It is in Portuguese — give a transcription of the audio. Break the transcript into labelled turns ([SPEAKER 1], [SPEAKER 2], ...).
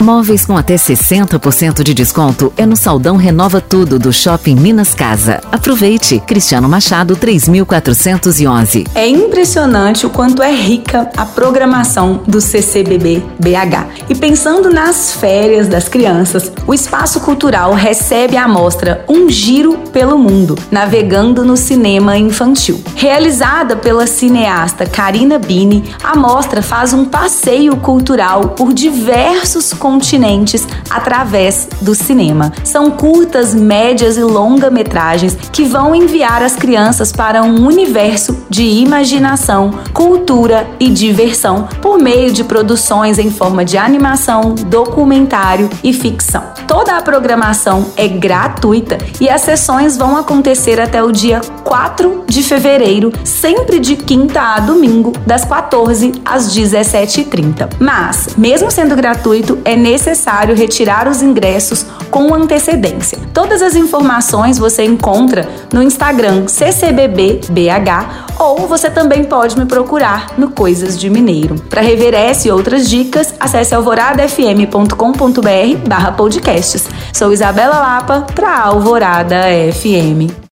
[SPEAKER 1] Móveis com até 60% de desconto é no Saldão Renova Tudo do Shopping Minas Casa. Aproveite! Cristiano Machado 3411.
[SPEAKER 2] É impressionante o quanto é rica a programação do CCBB BH. E pensando nas férias das crianças, o Espaço Cultural recebe a mostra Um Giro pelo Mundo, navegando no cinema infantil. Realizada pela cineasta Karina Bini, a mostra faz um passeio cultural por diversos continentes através do cinema. São curtas, médias e longa-metragens que vão enviar as crianças para um universo de imaginação, cultura e diversão por meio de produções em forma de animação, documentário e ficção. Toda a programação é gratuita e as sessões vão acontecer até o dia 4 de fevereiro, sempre de quinta a domingo, das 14 às 17h30. Mas, mesmo sendo gratuito, é necessário retirar os ingressos com antecedência. Todas as informações você encontra no Instagram CCBBBH ou você também pode me procurar no Coisas de Mineiro. Para rever essa e outras dicas, acesse alvoradafm.com.br barra podcasts. Sou Isabela Lapa para Alvorada FM.